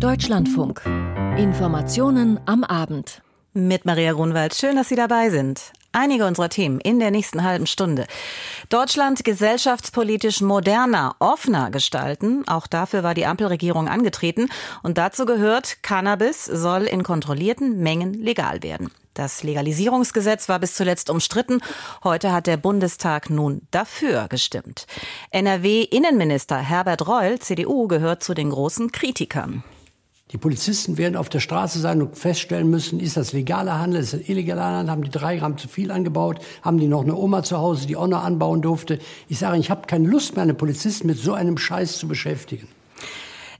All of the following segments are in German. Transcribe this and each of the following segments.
Deutschlandfunk. Informationen am Abend. Mit Maria Grunwald. Schön, dass Sie dabei sind. Einige unserer Themen in der nächsten halben Stunde. Deutschland gesellschaftspolitisch moderner, offener gestalten. Auch dafür war die Ampelregierung angetreten. Und dazu gehört, Cannabis soll in kontrollierten Mengen legal werden. Das Legalisierungsgesetz war bis zuletzt umstritten. Heute hat der Bundestag nun dafür gestimmt. NRW-Innenminister Herbert Reul, CDU, gehört zu den großen Kritikern. Die Polizisten werden auf der Straße sein und feststellen müssen, ist das legaler Handel, ist das illegaler Handel, haben die drei Gramm zu viel angebaut, haben die noch eine Oma zu Hause, die auch noch anbauen durfte. Ich sage, ich habe keine Lust mehr, einen Polizisten mit so einem Scheiß zu beschäftigen.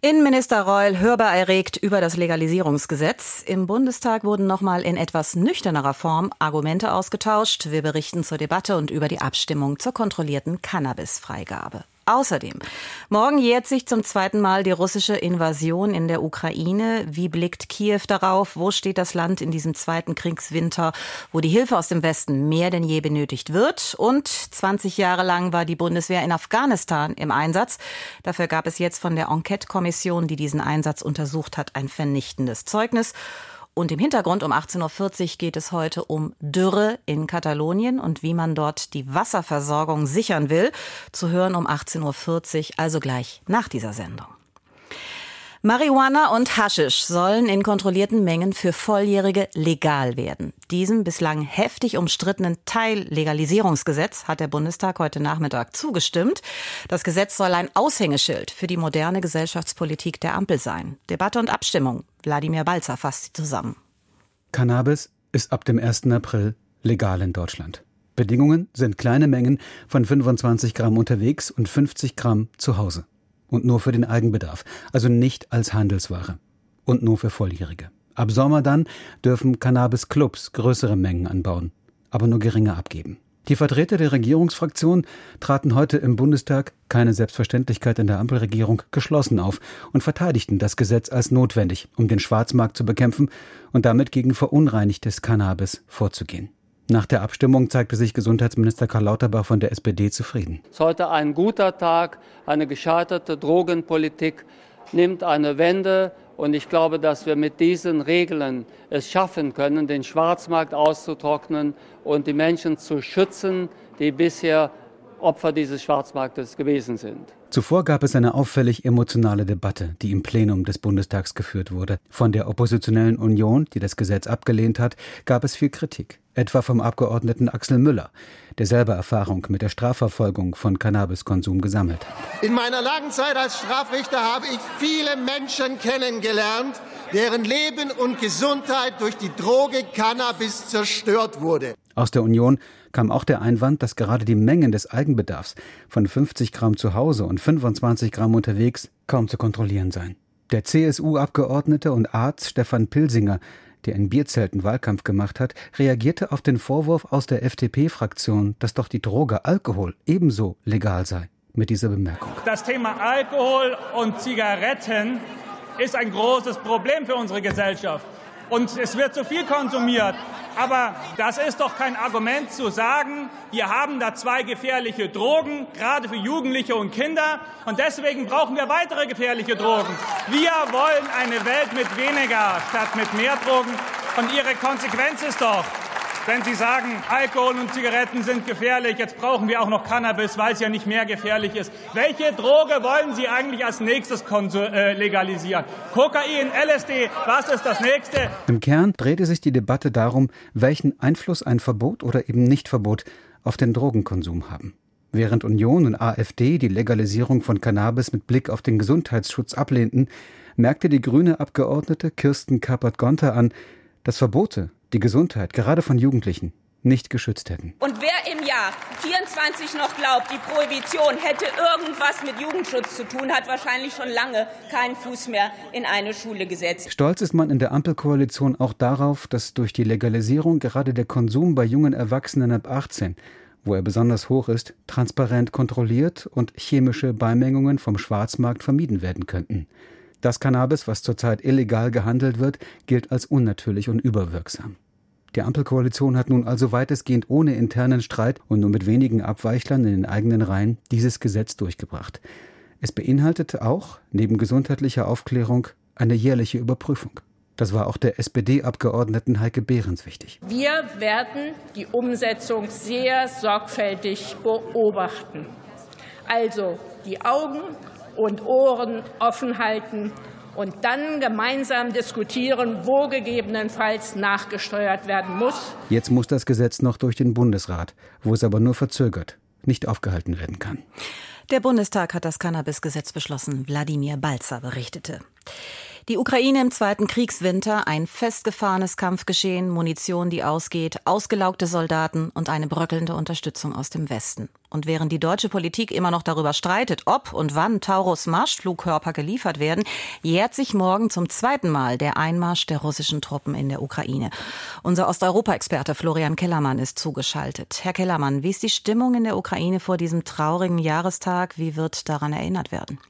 Innenminister Reul hörbar erregt über das Legalisierungsgesetz. Im Bundestag wurden nochmal in etwas nüchternerer Form Argumente ausgetauscht. Wir berichten zur Debatte und über die Abstimmung zur kontrollierten Cannabisfreigabe. Außerdem, morgen jährt sich zum zweiten Mal die russische Invasion in der Ukraine. Wie blickt Kiew darauf? Wo steht das Land in diesem zweiten Kriegswinter, wo die Hilfe aus dem Westen mehr denn je benötigt wird? Und 20 Jahre lang war die Bundeswehr in Afghanistan im Einsatz. Dafür gab es jetzt von der Enquete-Kommission, die diesen Einsatz untersucht hat, ein vernichtendes Zeugnis. Und im Hintergrund um 18.40 Uhr geht es heute um Dürre in Katalonien und wie man dort die Wasserversorgung sichern will. Zu hören um 18.40 Uhr, also gleich nach dieser Sendung. Marihuana und Haschisch sollen in kontrollierten Mengen für Volljährige legal werden. Diesem bislang heftig umstrittenen Teillegalisierungsgesetz hat der Bundestag heute Nachmittag zugestimmt. Das Gesetz soll ein Aushängeschild für die moderne Gesellschaftspolitik der Ampel sein. Debatte und Abstimmung. Wladimir Balzer fasst sie zusammen. Cannabis ist ab dem 1. April legal in Deutschland. Bedingungen sind kleine Mengen von 25 Gramm unterwegs und 50 Gramm zu Hause und nur für den Eigenbedarf, also nicht als Handelsware und nur für Volljährige. Ab Sommer dann dürfen Cannabis-Clubs größere Mengen anbauen, aber nur geringe abgeben. Die Vertreter der Regierungsfraktion traten heute im Bundestag, keine Selbstverständlichkeit in der Ampelregierung, geschlossen auf und verteidigten das Gesetz als notwendig, um den Schwarzmarkt zu bekämpfen und damit gegen verunreinigtes Cannabis vorzugehen. Nach der Abstimmung zeigte sich Gesundheitsminister Karl Lauterbach von der SPD zufrieden. Es ist heute ein guter Tag. Eine gescheiterte Drogenpolitik nimmt eine Wende. Und ich glaube, dass wir mit diesen Regeln es schaffen können, den Schwarzmarkt auszutrocknen und die Menschen zu schützen, die bisher Opfer dieses Schwarzmarktes gewesen sind. Zuvor gab es eine auffällig emotionale Debatte, die im Plenum des Bundestags geführt wurde. Von der oppositionellen Union, die das Gesetz abgelehnt hat, gab es viel Kritik, etwa vom Abgeordneten Axel Müller, der selber Erfahrung mit der Strafverfolgung von Cannabiskonsum gesammelt hat. In meiner langen Zeit als Strafrichter habe ich viele Menschen kennengelernt, deren Leben und Gesundheit durch die Droge Cannabis zerstört wurde. Aus der Union kam auch der Einwand, dass gerade die Mengen des Eigenbedarfs von 50 Gramm zu Hause und 25 Gramm unterwegs kaum zu kontrollieren seien. Der CSU-Abgeordnete und Arzt Stefan Pilsinger, der in Bierzelten Wahlkampf gemacht hat, reagierte auf den Vorwurf aus der FDP-Fraktion, dass doch die Droge Alkohol ebenso legal sei. Mit dieser Bemerkung. Das Thema Alkohol und Zigaretten ist ein großes Problem für unsere Gesellschaft. Und es wird zu viel konsumiert. Aber das ist doch kein Argument zu sagen, wir haben da zwei gefährliche Drogen, gerade für Jugendliche und Kinder, und deswegen brauchen wir weitere gefährliche Drogen. Wir wollen eine Welt mit weniger statt mit mehr Drogen. Und Ihre Konsequenz ist doch, wenn Sie sagen, Alkohol und Zigaretten sind gefährlich, jetzt brauchen wir auch noch Cannabis, weil es ja nicht mehr gefährlich ist. Welche Droge wollen Sie eigentlich als nächstes äh, legalisieren? Kokain, LSD, was ist das nächste? Im Kern drehte sich die Debatte darum, welchen Einfluss ein Verbot oder eben Nichtverbot auf den Drogenkonsum haben. Während Union und AfD die Legalisierung von Cannabis mit Blick auf den Gesundheitsschutz ablehnten, merkte die grüne Abgeordnete Kirsten Kappert-Gonter an, dass Verbote die Gesundheit, gerade von Jugendlichen, nicht geschützt hätten. Und wer im Jahr 24 noch glaubt, die Prohibition hätte irgendwas mit Jugendschutz zu tun, hat wahrscheinlich schon lange keinen Fuß mehr in eine Schule gesetzt. Stolz ist man in der Ampelkoalition auch darauf, dass durch die Legalisierung gerade der Konsum bei jungen Erwachsenen ab 18 wo er besonders hoch ist, transparent kontrolliert und chemische Beimengungen vom Schwarzmarkt vermieden werden könnten. Das Cannabis, was zurzeit illegal gehandelt wird, gilt als unnatürlich und überwirksam. Die Ampelkoalition hat nun also weitestgehend ohne internen Streit und nur mit wenigen Abweichlern in den eigenen Reihen dieses Gesetz durchgebracht. Es beinhaltete auch, neben gesundheitlicher Aufklärung, eine jährliche Überprüfung. Das war auch der SPD-Abgeordneten Heike Behrens wichtig. Wir werden die Umsetzung sehr sorgfältig beobachten. Also die Augen und Ohren offen halten und dann gemeinsam diskutieren, wo gegebenenfalls nachgesteuert werden muss. Jetzt muss das Gesetz noch durch den Bundesrat, wo es aber nur verzögert, nicht aufgehalten werden kann. Der Bundestag hat das Cannabis-Gesetz beschlossen. Wladimir Balzer berichtete. Die Ukraine im zweiten Kriegswinter, ein festgefahrenes Kampfgeschehen, Munition, die ausgeht, ausgelaugte Soldaten und eine bröckelnde Unterstützung aus dem Westen. Und während die deutsche Politik immer noch darüber streitet, ob und wann Taurus Marschflugkörper geliefert werden, jährt sich morgen zum zweiten Mal der Einmarsch der russischen Truppen in der Ukraine. Unser Osteuropa-Experte Florian Kellermann ist zugeschaltet. Herr Kellermann, wie ist die Stimmung in der Ukraine vor diesem traurigen Jahrestag? Wie wird daran erinnert werden?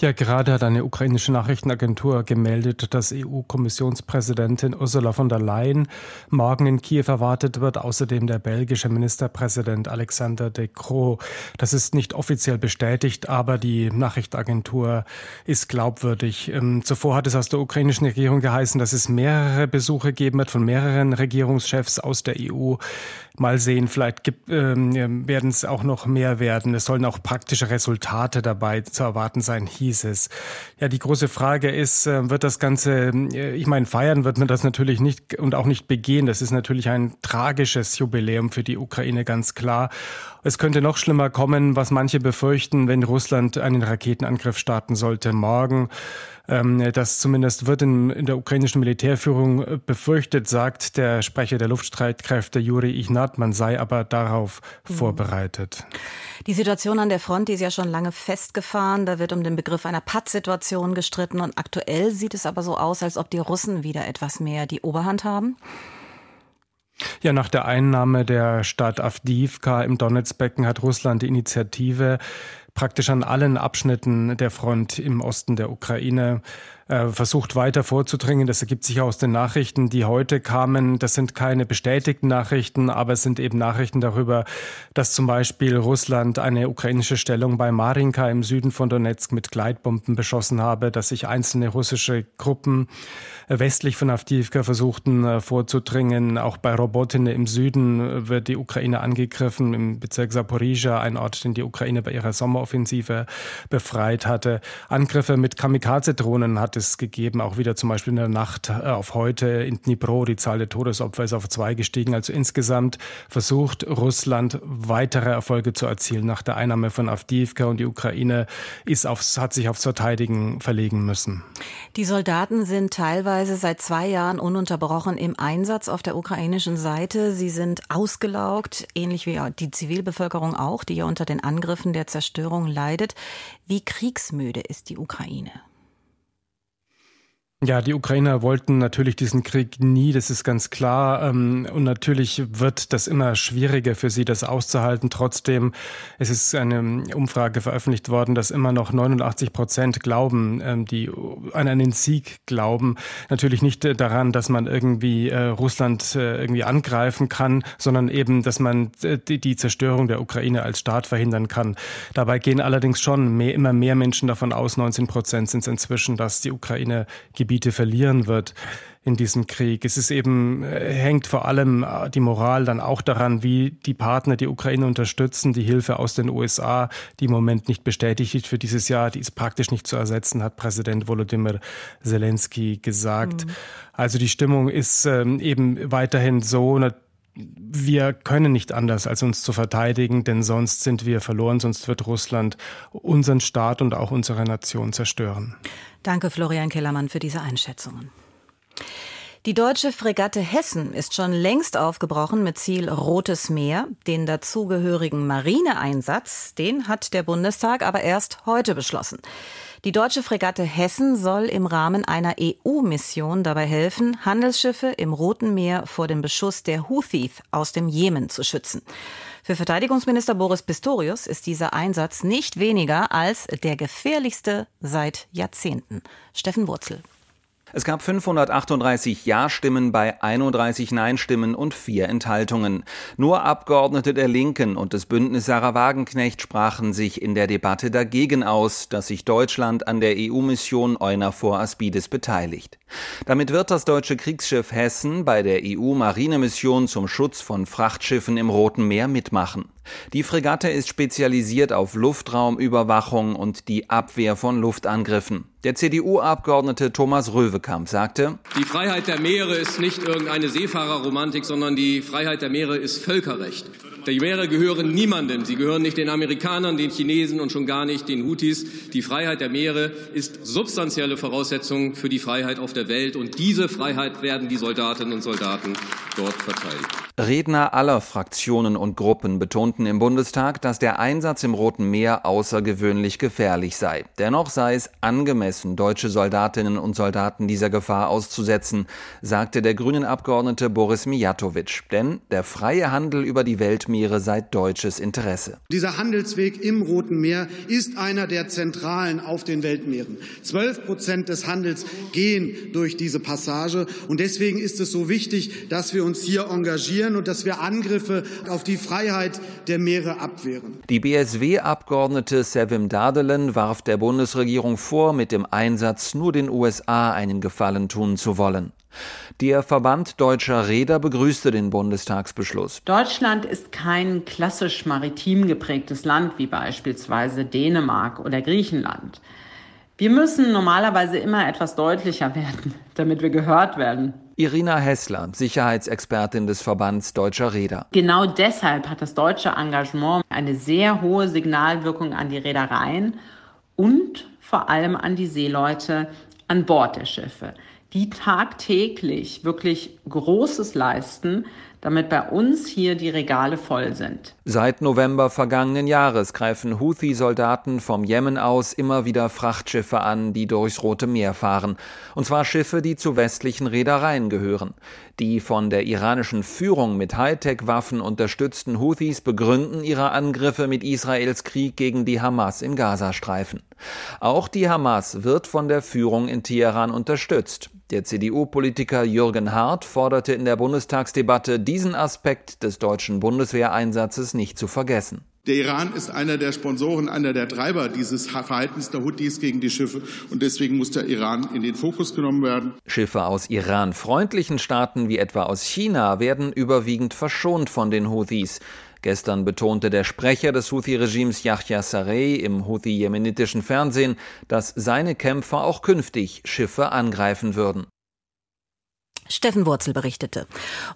Ja, gerade hat eine ukrainische Nachrichtenagentur gemeldet, dass EU-Kommissionspräsidentin Ursula von der Leyen morgen in Kiew erwartet wird, außerdem der belgische Ministerpräsident Alexander De Croo. Das ist nicht offiziell bestätigt, aber die Nachrichtenagentur ist glaubwürdig. Ähm, zuvor hat es aus der ukrainischen Regierung geheißen, dass es mehrere Besuche geben wird von mehreren Regierungschefs aus der EU. Mal sehen, vielleicht ähm, werden es auch noch mehr werden. Es sollen auch praktische Resultate dabei zu erwarten sein, hieß es. Ja, die große Frage ist, äh, wird das Ganze, äh, ich meine, feiern wird man das natürlich nicht und auch nicht begehen. Das ist natürlich ein tragisches Jubiläum für die Ukraine, ganz klar. Es könnte noch schlimmer kommen, was manche befürchten, wenn Russland einen Raketenangriff starten sollte morgen. Ähm, das zumindest wird in, in, der ukrainischen Militärführung äh, befürchtet, sagt der Sprecher der Luftstreitkräfte Juri Ignat. Man sei aber darauf mhm. vorbereitet. Die Situation an der Front, die ist ja schon lange festgefahren. Da wird um den Begriff einer Pattsituation gestritten. Und aktuell sieht es aber so aus, als ob die Russen wieder etwas mehr die Oberhand haben. Ja, nach der Einnahme der Stadt Avdiivka im Donetsbecken hat Russland die Initiative praktisch an allen Abschnitten der Front im Osten der Ukraine versucht weiter vorzudringen. Das ergibt sich aus den Nachrichten, die heute kamen. Das sind keine bestätigten Nachrichten, aber es sind eben Nachrichten darüber, dass zum Beispiel Russland eine ukrainische Stellung bei Marinka im Süden von Donetsk mit Gleitbomben beschossen habe, dass sich einzelne russische Gruppen äh, westlich von Avdiivka versuchten äh, vorzudringen. Auch bei Robotine im Süden wird die Ukraine angegriffen, im Bezirk Saporizhia, ein Ort, den die Ukraine bei ihrer Sommeroffensive befreit hatte. Angriffe mit Kamikaze-Drohnen hat hat es gegeben, auch wieder zum Beispiel in der Nacht äh, auf heute in Dnipro. Die Zahl der Todesopfer ist auf zwei gestiegen. Also insgesamt versucht Russland weitere Erfolge zu erzielen nach der Einnahme von Avdiivka und die Ukraine ist aufs, hat sich aufs Verteidigen verlegen müssen. Die Soldaten sind teilweise seit zwei Jahren ununterbrochen im Einsatz auf der ukrainischen Seite. Sie sind ausgelaugt, ähnlich wie die Zivilbevölkerung auch, die ja unter den Angriffen der Zerstörung leidet. Wie kriegsmüde ist die Ukraine? Ja, die Ukrainer wollten natürlich diesen Krieg nie, das ist ganz klar. Ähm, und natürlich wird das immer schwieriger für sie, das auszuhalten. Trotzdem, es ist eine Umfrage veröffentlicht worden, dass immer noch 89 Prozent glauben, ähm, die an einen Sieg glauben. Natürlich nicht daran, dass man irgendwie äh, Russland äh, irgendwie angreifen kann, sondern eben, dass man äh, die Zerstörung der Ukraine als Staat verhindern kann. Dabei gehen allerdings schon mehr, immer mehr Menschen davon aus, 19 Prozent sind es inzwischen, dass die Ukraine Gebiete Gebiete verlieren wird in diesem Krieg. Es ist eben, äh, hängt vor allem äh, die Moral dann auch daran, wie die Partner die Ukraine unterstützen. Die Hilfe aus den USA, die im Moment nicht bestätigt ist für dieses Jahr, die ist praktisch nicht zu ersetzen, hat Präsident Volodymyr Zelensky gesagt. Mhm. Also die Stimmung ist ähm, eben weiterhin so, wir können nicht anders, als uns zu verteidigen, denn sonst sind wir verloren, sonst wird Russland unseren Staat und auch unsere Nation zerstören. Danke, Florian Kellermann, für diese Einschätzungen. Die deutsche Fregatte Hessen ist schon längst aufgebrochen mit Ziel Rotes Meer. Den dazugehörigen Marineeinsatz, den hat der Bundestag aber erst heute beschlossen. Die deutsche Fregatte Hessen soll im Rahmen einer EU-Mission dabei helfen, Handelsschiffe im Roten Meer vor dem Beschuss der Houthis aus dem Jemen zu schützen. Für Verteidigungsminister Boris Pistorius ist dieser Einsatz nicht weniger als der gefährlichste seit Jahrzehnten. Steffen Wurzel. Es gab 538 Ja-Stimmen bei 31 Nein-Stimmen und vier Enthaltungen. Nur Abgeordnete der Linken und des Bündnis Sarah Wagenknecht sprachen sich in der Debatte dagegen aus, dass sich Deutschland an der EU-Mission EUNAVFOR Aspides beteiligt. Damit wird das deutsche Kriegsschiff Hessen bei der EU-Marinemission zum Schutz von Frachtschiffen im Roten Meer mitmachen. Die Fregatte ist spezialisiert auf Luftraumüberwachung und die Abwehr von Luftangriffen. Der CDU-Abgeordnete Thomas Röwekamp sagte, Die Freiheit der Meere ist nicht irgendeine Seefahrerromantik, sondern die Freiheit der Meere ist Völkerrecht. Die Meere gehören niemandem. Sie gehören nicht den Amerikanern, den Chinesen und schon gar nicht den Houthis. Die Freiheit der Meere ist substanzielle Voraussetzung für die Freiheit auf der Welt. Und diese Freiheit werden die Soldatinnen und Soldaten dort verteidigen. Redner aller Fraktionen und Gruppen betonten im Bundestag, dass der Einsatz im Roten Meer außergewöhnlich gefährlich sei. Dennoch sei es angemessen, deutsche Soldatinnen und Soldaten dieser Gefahr auszusetzen, sagte der grünen Abgeordnete Boris Mijatovic. Denn der freie Handel über die Weltmeere sei deutsches Interesse. Dieser Handelsweg im Roten Meer ist einer der zentralen auf den Weltmeeren. Zwölf Prozent des Handels gehen durch diese Passage. Und deswegen ist es so wichtig, dass wir uns hier engagieren und dass wir Angriffe auf die Freiheit der Meere abwehren. Die BSW-Abgeordnete Sevim Dardelen warf der Bundesregierung vor, mit dem Einsatz nur den USA einen Gefallen tun zu wollen. Der Verband deutscher Räder begrüßte den Bundestagsbeschluss. Deutschland ist kein klassisch maritim geprägtes Land wie beispielsweise Dänemark oder Griechenland. Wir müssen normalerweise immer etwas deutlicher werden, damit wir gehört werden. Irina Hessler, Sicherheitsexpertin des Verbands Deutscher Räder. Genau deshalb hat das deutsche Engagement eine sehr hohe Signalwirkung an die Reedereien und vor allem an die Seeleute an Bord der Schiffe, die tagtäglich wirklich Großes leisten, damit bei uns hier die Regale voll sind. Seit November vergangenen Jahres greifen Houthi-Soldaten vom Jemen aus immer wieder Frachtschiffe an, die durchs Rote Meer fahren. Und zwar Schiffe, die zu westlichen Reedereien gehören. Die von der iranischen Führung mit Hightech-Waffen unterstützten Houthis begründen ihre Angriffe mit Israels Krieg gegen die Hamas im Gazastreifen. Auch die Hamas wird von der Führung in Teheran unterstützt. Der CDU-Politiker Jürgen Hart forderte in der Bundestagsdebatte, diesen Aspekt des deutschen Bundeswehreinsatzes nicht zu vergessen. Der Iran ist einer der Sponsoren, einer der Treiber dieses Verhaltens der Houthis gegen die Schiffe. Und deswegen muss der Iran in den Fokus genommen werden. Schiffe aus Iran-freundlichen Staaten wie etwa aus China werden überwiegend verschont von den Houthis. Gestern betonte der Sprecher des Houthi-Regimes Yahya Sarey im Houthi-jemenitischen Fernsehen, dass seine Kämpfer auch künftig Schiffe angreifen würden. Steffen Wurzel berichtete.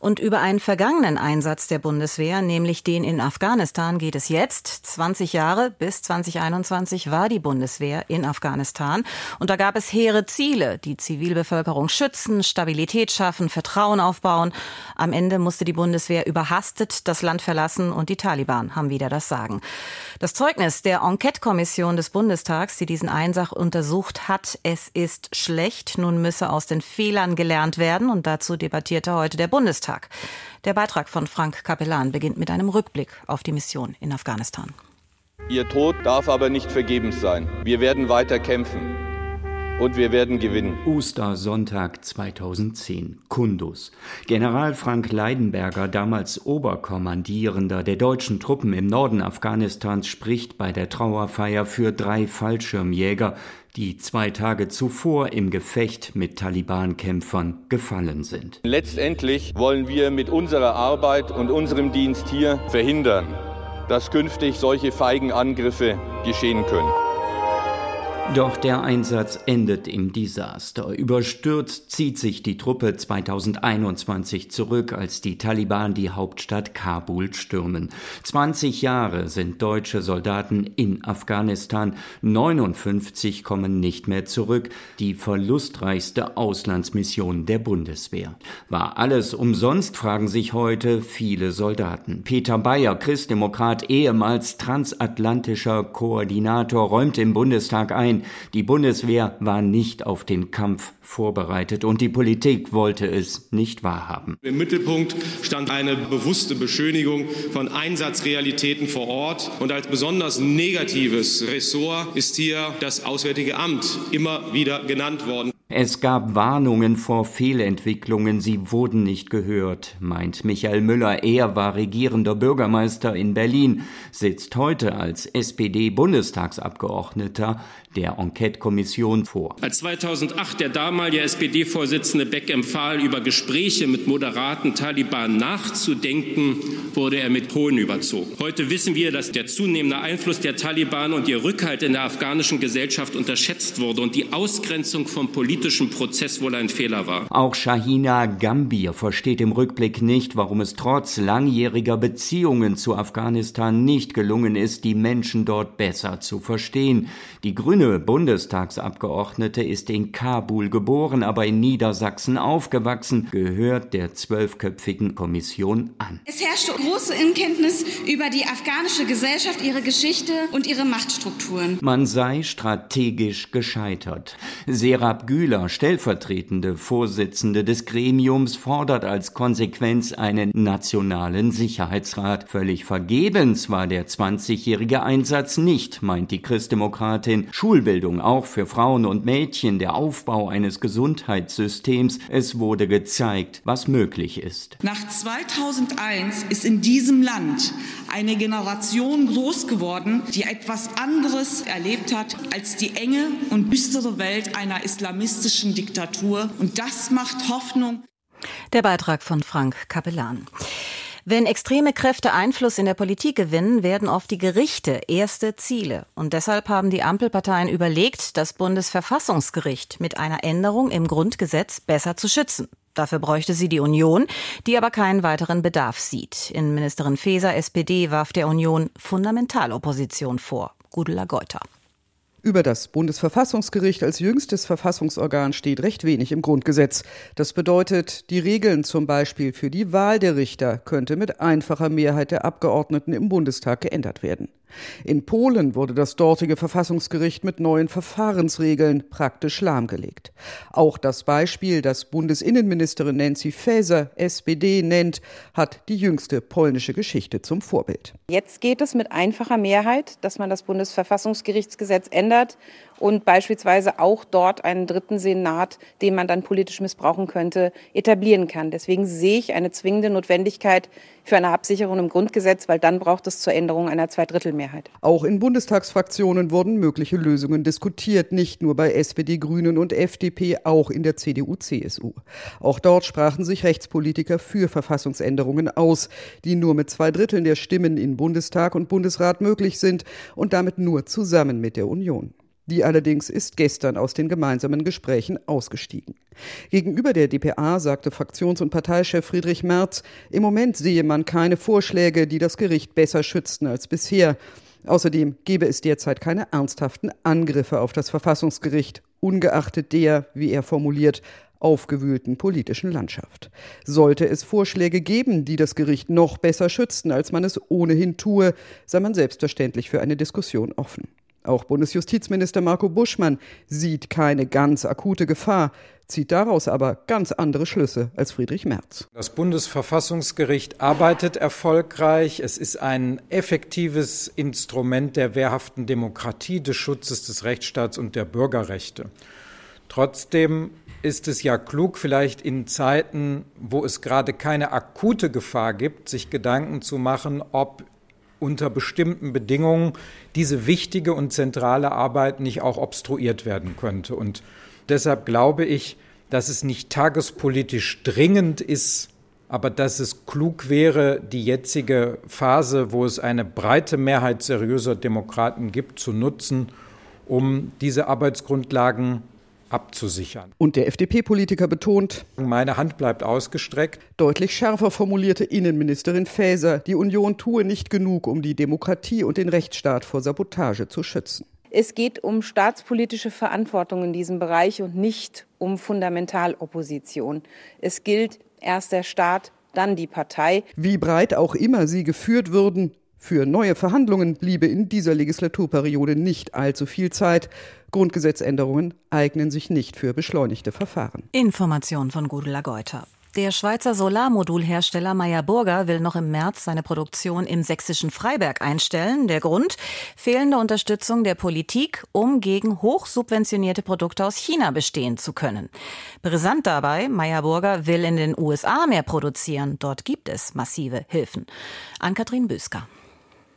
Und über einen vergangenen Einsatz der Bundeswehr, nämlich den in Afghanistan, geht es jetzt. 20 Jahre bis 2021 war die Bundeswehr in Afghanistan. Und da gab es hehre Ziele. Die Zivilbevölkerung schützen, Stabilität schaffen, Vertrauen aufbauen. Am Ende musste die Bundeswehr überhastet das Land verlassen und die Taliban haben wieder das Sagen. Das Zeugnis der Enquete-Kommission des Bundestags, die diesen Einsatz untersucht hat, es ist schlecht. Nun müsse aus den Fehlern gelernt werden. Und dazu debattierte heute der Bundestag. Der Beitrag von Frank Kapellan beginnt mit einem Rückblick auf die Mission in Afghanistan. Ihr Tod darf aber nicht vergebens sein. Wir werden weiter kämpfen. Und wir werden gewinnen. Ostersonntag 2010, Kundus. General Frank Leidenberger, damals Oberkommandierender der deutschen Truppen im Norden Afghanistans, spricht bei der Trauerfeier für drei Fallschirmjäger, die zwei Tage zuvor im Gefecht mit Taliban-Kämpfern gefallen sind. Letztendlich wollen wir mit unserer Arbeit und unserem Dienst hier verhindern, dass künftig solche feigen Angriffe geschehen können. Doch der Einsatz endet im Desaster. Überstürzt zieht sich die Truppe 2021 zurück, als die Taliban die Hauptstadt Kabul stürmen. 20 Jahre sind deutsche Soldaten in Afghanistan, 59 kommen nicht mehr zurück, die verlustreichste Auslandsmission der Bundeswehr. War alles umsonst, fragen sich heute viele Soldaten. Peter Bayer, Christdemokrat, ehemals transatlantischer Koordinator, räumt im Bundestag ein, Die Bundeswehr war nicht auf den Kampf vorbereitet und die Politik wollte es nicht wahrhaben. Im Mittelpunkt stand eine bewusste Beschönigung von Einsatzrealitäten vor Ort und als besonders negatives Ressort ist hier das Auswärtige Amt immer wieder genannt worden. Es gab Warnungen vor Fehlentwicklungen, sie wurden nicht gehört, meint Michael Müller. Er war regierender Bürgermeister in Berlin, sitzt heute als SPD-Bundestagsabgeordneter der Enquete-Kommission vor. Als 2008 der damalige SPD-Vorsitzende Beck empfahl, über Gespräche mit moderaten Taliban nachzudenken, wurde er mit Hohn überzogen. Heute wissen wir, dass der zunehmende Einfluss der Taliban und ihr Rückhalt in der afghanischen Gesellschaft unterschätzt wurde und die Ausgrenzung vom politischen Prozess wohl ein Fehler war. Auch Shahina Gambir versteht im Rückblick nicht, warum es trotz langjähriger Beziehungen zu Afghanistan nicht gelungen ist, die Menschen dort besser zu verstehen. Die grüne Bundestagsabgeordnete ist in Kabul geboren, aber in Niedersachsen aufgewachsen, gehört der zwölfköpfigen Kommission an. Es herrschte große Unkenntnis über die afghanische Gesellschaft, ihre Geschichte und ihre Machtstrukturen. Man sei strategisch gescheitert. Serap Güler, stellvertretende Vorsitzende des Gremiums, fordert als Konsequenz einen nationalen Sicherheitsrat. Völlig vergebens war der 20-jährige Einsatz nicht, meint die Christdemokratin. Schul Schulbildung auch für Frauen und Mädchen, der Aufbau eines Gesundheitssystems. Es wurde gezeigt, was möglich ist. Nach 2001 ist in diesem Land eine Generation groß geworden, die etwas anderes erlebt hat als die enge und düstere Welt einer islamistischen Diktatur. Und das macht Hoffnung. Der Beitrag von Frank Kapellan. Wenn extreme Kräfte Einfluss in der Politik gewinnen, werden oft die Gerichte erste Ziele. Und deshalb haben die Ampelparteien überlegt, das Bundesverfassungsgericht mit einer Änderung im Grundgesetz besser zu schützen. Dafür bräuchte sie die Union, die aber keinen weiteren Bedarf sieht. Innenministerin Faeser, SPD, warf der Union Fundamentalopposition vor. Gudula Geuter. Über das Bundesverfassungsgericht als jüngstes Verfassungsorgan steht recht wenig im Grundgesetz. Das bedeutet, die Regeln zum Beispiel für die Wahl der Richter könnte mit einfacher Mehrheit der Abgeordneten im Bundestag geändert werden. In Polen wurde das dortige Verfassungsgericht mit neuen Verfahrensregeln praktisch lahmgelegt. Auch das Beispiel, das Bundesinnenministerin Nancy Faeser, SPD, nennt, hat die jüngste polnische Geschichte zum Vorbild. Jetzt geht es mit einfacher Mehrheit, dass man das Bundesverfassungsgerichtsgesetz ändert und beispielsweise auch dort einen dritten Senat, den man dann politisch missbrauchen könnte, etablieren kann. Deswegen sehe ich eine zwingende Notwendigkeit für eine Absicherung im Grundgesetz, weil dann braucht es zur Änderung einer Zweidrittelmehrheit. Auch in Bundestagsfraktionen wurden mögliche Lösungen diskutiert, nicht nur bei SPD, Grünen und FDP, auch in der CDU, CSU. Auch dort sprachen sich Rechtspolitiker für Verfassungsänderungen aus, die nur mit zwei Dritteln der Stimmen in Bundestag und Bundesrat möglich sind und damit nur zusammen mit der Union. Die allerdings ist gestern aus den gemeinsamen Gesprächen ausgestiegen. Gegenüber der dpa sagte Fraktions- und Parteichef Friedrich Merz, im Moment sehe man keine Vorschläge, die das Gericht besser schützten als bisher. Außerdem gebe es derzeit keine ernsthaften Angriffe auf das Verfassungsgericht, ungeachtet der, wie er formuliert, aufgewühlten politischen Landschaft. Sollte es Vorschläge geben, die das Gericht noch besser schützten, als man es ohnehin tue, sei man selbstverständlich für eine Diskussion offen. Auch Bundesjustizminister Marco Buschmann sieht keine ganz akute Gefahr, zieht daraus aber ganz andere Schlüsse als Friedrich Merz. Das Bundesverfassungsgericht arbeitet erfolgreich. Es ist ein effektives Instrument der wehrhaften Demokratie, des Schutzes des Rechtsstaats und der Bürgerrechte. Trotzdem ist es ja klug, vielleicht in Zeiten, wo es gerade keine akute Gefahr gibt, sich Gedanken zu machen, ob unter bestimmten Bedingungen diese wichtige und zentrale Arbeit nicht auch obstruiert werden könnte. Und deshalb glaube ich, dass es nicht tagespolitisch dringend ist, aber dass es klug wäre, die jetzige Phase, wo es eine breite Mehrheit seriöser Demokraten gibt, zu nutzen, um diese Arbeitsgrundlagen abzusichern. Und der FDP-Politiker betont, meine Hand bleibt ausgestreckt. Deutlich schärfer formulierte Innenministerin Faeser, die Union tue nicht genug, um die Demokratie und den Rechtsstaat vor Sabotage zu schützen. Es geht um staatspolitische Verantwortung in diesem Bereich und nicht um Fundamentalopposition. Es gilt erst der Staat, dann die Partei. Wie breit auch immer sie geführt würden, Für neue Verhandlungen bliebe in dieser Legislaturperiode nicht allzu viel Zeit. Grundgesetzänderungen eignen sich nicht für beschleunigte Verfahren. Information von Gudula Geuter. Der Schweizer Solarmodulhersteller Meyer Burger will noch im März seine Produktion im sächsischen Freiberg einstellen. Der Grund? Fehlende Unterstützung der Politik, um gegen hochsubventionierte Produkte aus China bestehen zu können. Brisant dabei, Meyer Burger will in den USA mehr produzieren. Dort gibt es massive Hilfen. Ann-Kathrin Büsker.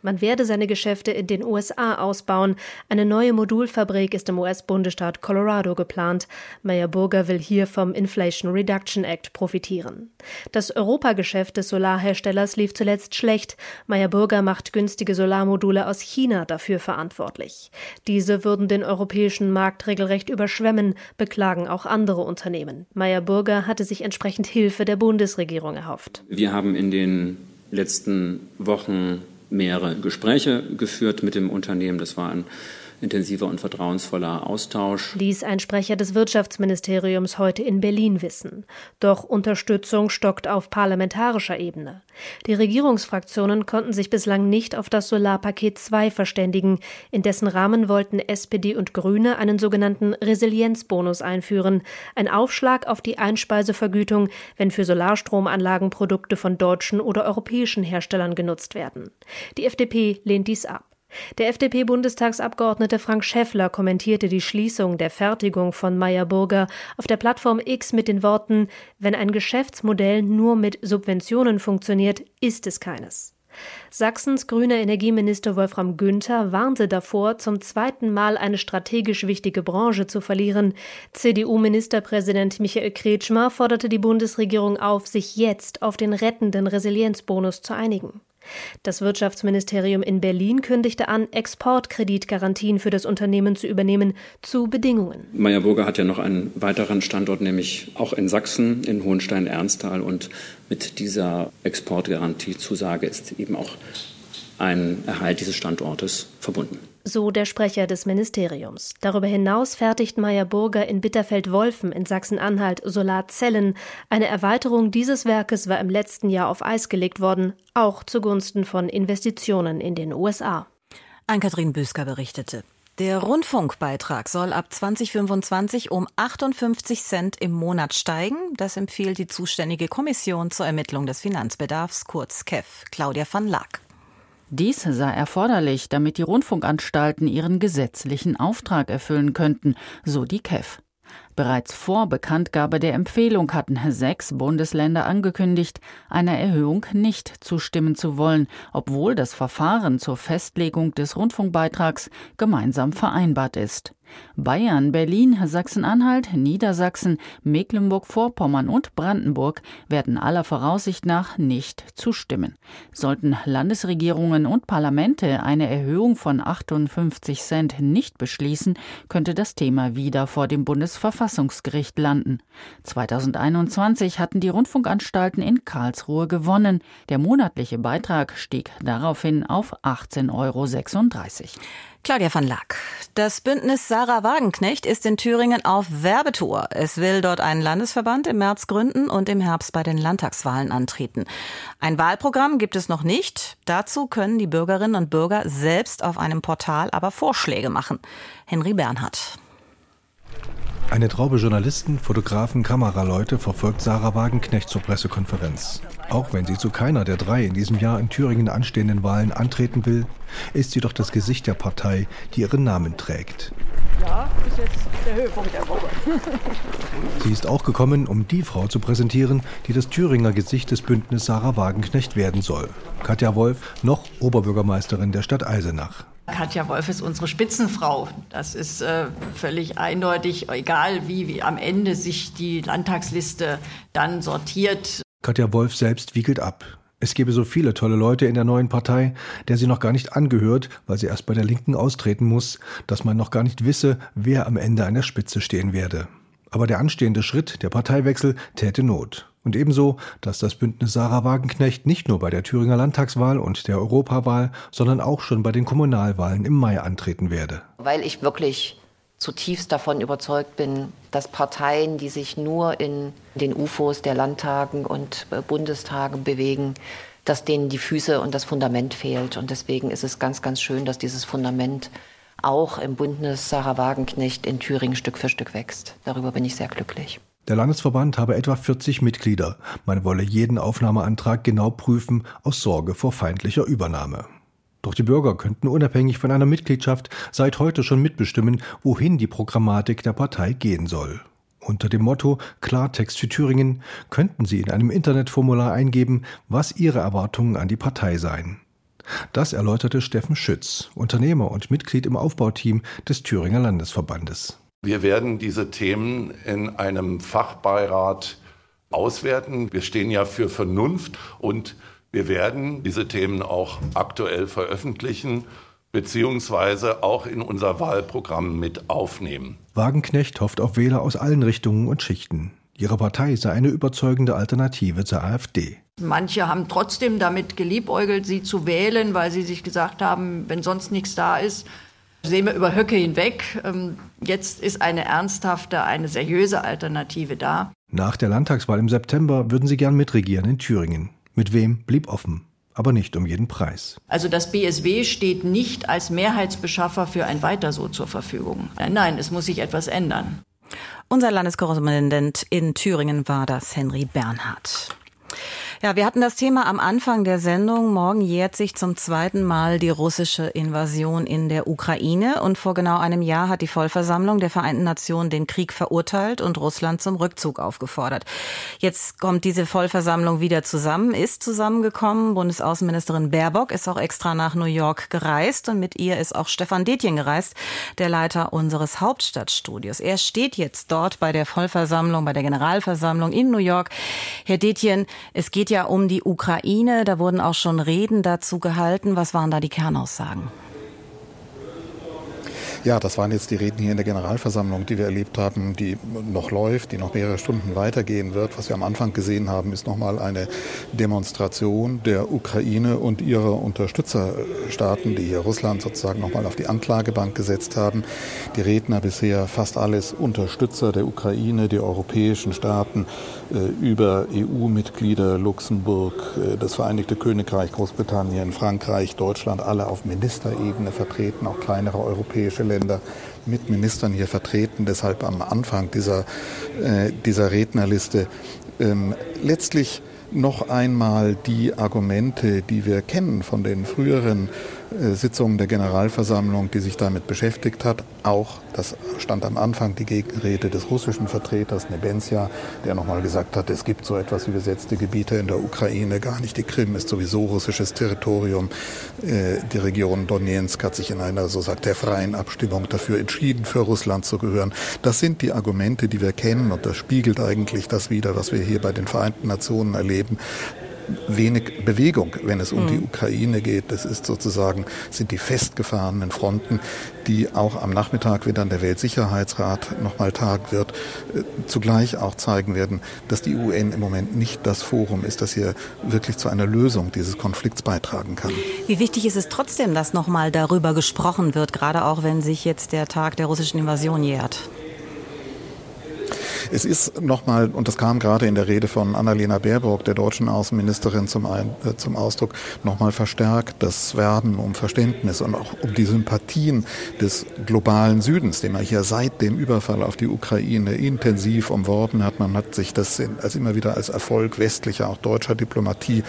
Man werde seine Geschäfte in den USA ausbauen. Eine neue Modulfabrik ist im US-Bundesstaat Colorado geplant. Meyer Burger will hier vom Inflation Reduction Act profitieren. Das Europageschäft des Solarherstellers lief zuletzt schlecht. Meyer Burger macht günstige Solarmodule aus China dafür verantwortlich. Diese würden den europäischen Markt regelrecht überschwemmen, beklagen auch andere Unternehmen. Meyer Burger hatte sich entsprechend Hilfe der Bundesregierung erhofft. Wir haben in den letzten Wochen mehrere Gespräche geführt mit dem Unternehmen. Das war ein intensiver und vertrauensvoller Austausch. Ließ ein Sprecher des Wirtschaftsministeriums heute in Berlin wissen. Doch Unterstützung stockt auf parlamentarischer Ebene. Die Regierungsfraktionen konnten sich bislang nicht auf das Solarpaket 2 verständigen. In dessen Rahmen wollten SPD und Grüne einen sogenannten Resilienzbonus einführen. Ein Aufschlag auf die Einspeisevergütung, wenn für Solarstromanlagen Produkte von deutschen oder europäischen Herstellern genutzt werden. Die FDP lehnt dies ab. Der FDP-Bundestagsabgeordnete Frank Schäffler kommentierte die Schließung der Fertigung von Meyer Burger auf der Plattform X mit den Worten: Wenn ein Geschäftsmodell nur mit Subventionen funktioniert, ist es keines. Sachsens grüner Energieminister Wolfram Günther warnte davor, zum zweiten Mal eine strategisch wichtige Branche zu verlieren. CDU-Ministerpräsident Michael Kretschmer forderte die Bundesregierung auf, sich jetzt auf den rettenden Resilienzbonus zu einigen. Das Wirtschaftsministerium in Berlin kündigte an, Exportkreditgarantien für das Unternehmen zu übernehmen, zu Bedingungen. Meyer Burger hat ja noch einen weiteren Standort, nämlich auch in Sachsen, in Hohenstein-Ernsthal. Und mit dieser Exportgarantiezusage ist eben auch ein Erhalt dieses Standortes verbunden so der Sprecher des Ministeriums. Darüber hinaus fertigt Meyer Burger in Bitterfeld-Wolfen in Sachsen-Anhalt Solarzellen. Eine Erweiterung dieses Werkes war im letzten Jahr auf Eis gelegt worden, auch zugunsten von Investitionen in den USA. Ann-Kathrin Büsker berichtete. Der Rundfunkbeitrag soll ab 2025 um 58 Cent im Monat steigen. Das empfiehlt die zuständige Kommission zur Ermittlung des Finanzbedarfs, kurz KEF, Claudia van Laak. Dies sei erforderlich, damit die Rundfunkanstalten ihren gesetzlichen Auftrag erfüllen könnten, so die KEF. Bereits vor Bekanntgabe der Empfehlung hatten sechs Bundesländer angekündigt, einer Erhöhung nicht zustimmen zu wollen, obwohl das Verfahren zur Festlegung des Rundfunkbeitrags gemeinsam vereinbart ist. Bayern, Berlin, Sachsen-Anhalt, Niedersachsen, Mecklenburg-Vorpommern und Brandenburg werden aller Voraussicht nach nicht zustimmen. Sollten Landesregierungen und Parlamente eine Erhöhung von 58 Cent nicht beschließen, könnte das Thema wieder vor dem Bundesverfassungsgericht landen. 2021 hatten die Rundfunkanstalten in Karlsruhe gewonnen. Der monatliche Beitrag stieg daraufhin auf 18,36 Euro. Claudia van Lack. Das Bündnis Sarah Wagenknecht ist in Thüringen auf Werbetour. Es will dort einen Landesverband im März gründen und im Herbst bei den Landtagswahlen antreten. Ein Wahlprogramm gibt es noch nicht. Dazu können die Bürgerinnen und Bürger selbst auf einem Portal aber Vorschläge machen. Henry Bernhard. Eine Traube Journalisten, Fotografen, Kameraleute verfolgt Sarah Wagenknecht zur Pressekonferenz. Auch wenn sie zu keiner der drei in diesem Jahr in Thüringen anstehenden Wahlen antreten will, ist sie doch das Gesicht der Partei, die ihren Namen trägt. Ja, ist jetzt der Höhepunkt der Woche. sie ist auch gekommen, um die Frau zu präsentieren, die das Thüringer Gesicht des Bündnisses Sarah Wagenknecht werden soll. Katja Wolf, noch Oberbürgermeisterin der Stadt Eisenach. Katja Wolf ist unsere Spitzenfrau. Das ist äh, völlig eindeutig, egal wie, wie am Ende sich die Landtagsliste dann sortiert. Katja Wolf selbst wiegelt ab. Es gebe so viele tolle Leute in der neuen Partei, der sie noch gar nicht angehört, weil sie erst bei der Linken austreten muss, dass man noch gar nicht wisse, wer am Ende an der Spitze stehen werde. Aber der anstehende Schritt, der Parteiwechsel, täte Not. Und ebenso, dass das Bündnis Sarah Wagenknecht nicht nur bei der Thüringer Landtagswahl und der Europawahl, sondern auch schon bei den Kommunalwahlen im Mai antreten werde. Weil ich wirklich zutiefst davon überzeugt bin, dass Parteien, die sich nur in den UFOs der Landtagen und Bundestagen bewegen, dass denen die Füße und das Fundament fehlt. Und deswegen ist es ganz, ganz schön, dass dieses Fundament auch im Bündnis Sarah Wagenknecht in Thüringen Stück für Stück wächst. Darüber bin ich sehr glücklich. Der Landesverband habe etwa 40 Mitglieder. Man wolle jeden Aufnahmeantrag genau prüfen aus Sorge vor feindlicher Übernahme. Doch die Bürger könnten unabhängig von einer Mitgliedschaft seit heute schon mitbestimmen, wohin die Programmatik der Partei gehen soll. Unter dem Motto Klartext für Thüringen könnten Sie in einem Internetformular eingeben, was Ihre Erwartungen an die Partei seien. Das erläuterte Steffen Schütz, Unternehmer und Mitglied im Aufbauteam des Thüringer Landesverbandes. Wir werden diese Themen in einem Fachbeirat auswerten. Wir stehen ja für Vernunft und wir werden diese Themen auch aktuell veröffentlichen beziehungsweise auch in unser Wahlprogramm mit aufnehmen. Wagenknecht hofft auf Wähler aus allen Richtungen und Schichten. Ihre Partei sei eine überzeugende Alternative zur AfD. Manche haben trotzdem damit geliebäugelt, sie zu wählen, weil sie sich gesagt haben, wenn sonst nichts da ist, sehen wir über Höcke hinweg. Ähm, jetzt ist eine ernsthafte, eine seriöse Alternative da. Nach der Landtagswahl im September würden Sie gern mitregieren in Thüringen. Mit wem blieb offen, aber nicht um jeden Preis. Also das BSW steht nicht als Mehrheitsbeschaffer für ein Weiter so zur Verfügung. Nein, nein, es muss sich etwas ändern. Unser Landeskorrespondent in Thüringen war das Henry Bernhard. Ja, wir hatten das Thema am Anfang der Sendung. Morgen jährt sich zum zweiten Mal die russische Invasion in der Ukraine. Und vor genau einem Jahr hat die Vollversammlung der Vereinten Nationen den Krieg verurteilt und Russland zum Rückzug aufgefordert. Jetzt kommt diese Vollversammlung wieder zusammen, ist zusammengekommen. Bundesaußenministerin Baerbock ist auch extra nach New York gereist und mit ihr ist auch Stefan Detjen gereist, der Leiter unseres Hauptstadtstudios. Er steht jetzt dort bei der Vollversammlung, bei der Generalversammlung in New York. Herr Detjen, es geht ja um die Ukraine. Da wurden auch schon Reden dazu gehalten. Was waren da die Kernaussagen? Ja, das waren jetzt die Reden hier in der Generalversammlung, die wir erlebt haben, die noch läuft, die noch mehrere Stunden weitergehen wird. Was wir am Anfang gesehen haben, ist nochmal eine Demonstration der Ukraine und ihrer Unterstützerstaaten, die hier Russland sozusagen nochmal auf die Anklagebank gesetzt haben. Die Redner bisher fast alles Unterstützer der Ukraine, die europäischen Staaten, über EU-Mitglieder, Luxemburg, äh, das Vereinigte Königreich, Großbritannien, Frankreich, Deutschland, alle auf Ministerebene vertreten, auch kleinere europäische Länder mit Ministern hier vertreten. Deshalb am Anfang dieser, äh, dieser Rednerliste ähm, letztlich noch einmal die Argumente, die wir kennen von den früheren äh, Sitzungen der Generalversammlung, die sich damit beschäftigt hat. Auch, das stand am Anfang, die Gegenrede des russischen Vertreters Nebenzia, der nochmal gesagt hat, es gibt so etwas wie besetzte Gebiete in der Ukraine, gar nicht. Die Krim ist sowieso russisches Territorium. Äh, die Region Donetsk hat sich in einer, so sagt er, freien Abstimmung dafür entschieden, für Russland zu gehören. Das sind die Argumente, die wir kennen und das spiegelt eigentlich das wider, was wir hier bei den Vereinten Nationen erleben wenig Bewegung, wenn es um mhm. die Ukraine geht. Das ist sozusagen, sind die festgefahrenen Fronten, die auch am Nachmittag, wenn dann der Weltsicherheitsrat nochmal tagen wird, äh, zugleich auch zeigen werden, dass die UN im Moment nicht das Forum ist, das hier wirklich zu einer Lösung dieses Konflikts beitragen kann. Wie wichtig ist es trotzdem, dass nochmal darüber gesprochen wird, gerade auch wenn sich jetzt der Tag der russischen Invasion jährt? Es ist nochmal, und das kam gerade in der Rede von Annalena Baerbock, der deutschen Außenministerin, zum, Ein, äh, zum Ausdruck, nochmal verstärkt das Werben um Verständnis und auch um die Sympathien des globalen Südens, den man hier seit dem Überfall auf die Ukraine intensiv umworben hat. Man hat sich das als immer wieder als Erfolg westlicher, auch deutscher Diplomatie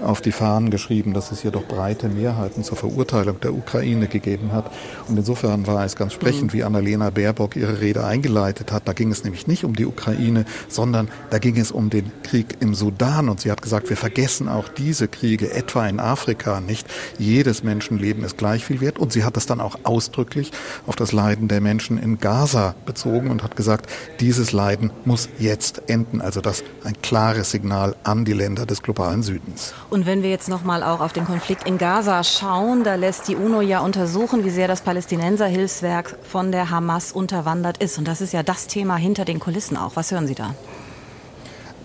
auf die Fahnen geschrieben, dass es hier doch breite Mehrheiten zur Verurteilung der Ukraine gegeben hat. Und insofern war es ganz sprechend, mhm. wie Annalena Baerbock ihre Rede eingeleitet hat. Da ging es nämlich nicht um die Ukraine, sondern da ging es um den Krieg im Sudan. Und sie hat gesagt, wir vergessen auch diese Kriege, etwa in Afrika nicht. Jedes Menschenleben ist gleich viel wert. Und sie hat das dann auch ausdrücklich auf das Leiden der Menschen in Gaza bezogen und hat gesagt, dieses Leiden muss jetzt enden. Also das ein klares Signal an die Länder des globalen Südens. Und wenn wir jetzt nochmal auch auf den Konflikt in Gaza schauen, da lässt die UNO ja untersuchen, wie sehr das Palästinenserhilfswerk von der Hamas unterwandert ist. Und das ist ja das Thema hinter den Kulissen auch. Was hören Sie da?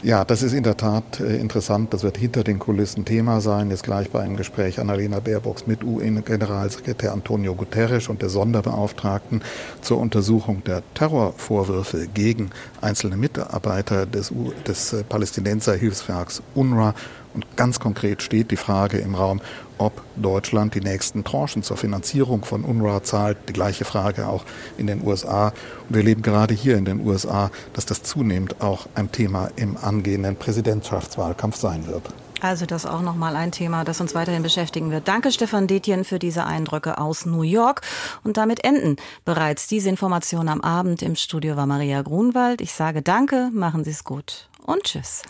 Ja, das ist in der Tat äh, interessant. Das wird hinter den Kulissen Thema sein. Jetzt gleich bei einem Gespräch Annalena Baerbocks mit UN-Generalsekretär Antonio Guterres und der Sonderbeauftragten zur Untersuchung der Terrorvorwürfe gegen einzelne Mitarbeiter des, des äh, Palästinenser Hilfswerks UNRWA Und ganz konkret steht die Frage im Raum, ob Deutschland die nächsten Tranchen zur Finanzierung von UNRWA zahlt. Die gleiche Frage auch in den USA. Und wir erleben gerade hier in den USA, dass das zunehmend auch ein Thema im angehenden Präsidentschaftswahlkampf sein wird. Also das auch nochmal ein Thema, das uns weiterhin beschäftigen wird. Danke Stefan Detjen für diese Eindrücke aus New York. Und damit enden bereits diese Information am Abend. Im Studio war Maria Grunwald. Ich sage danke, machen Sie es gut und tschüss.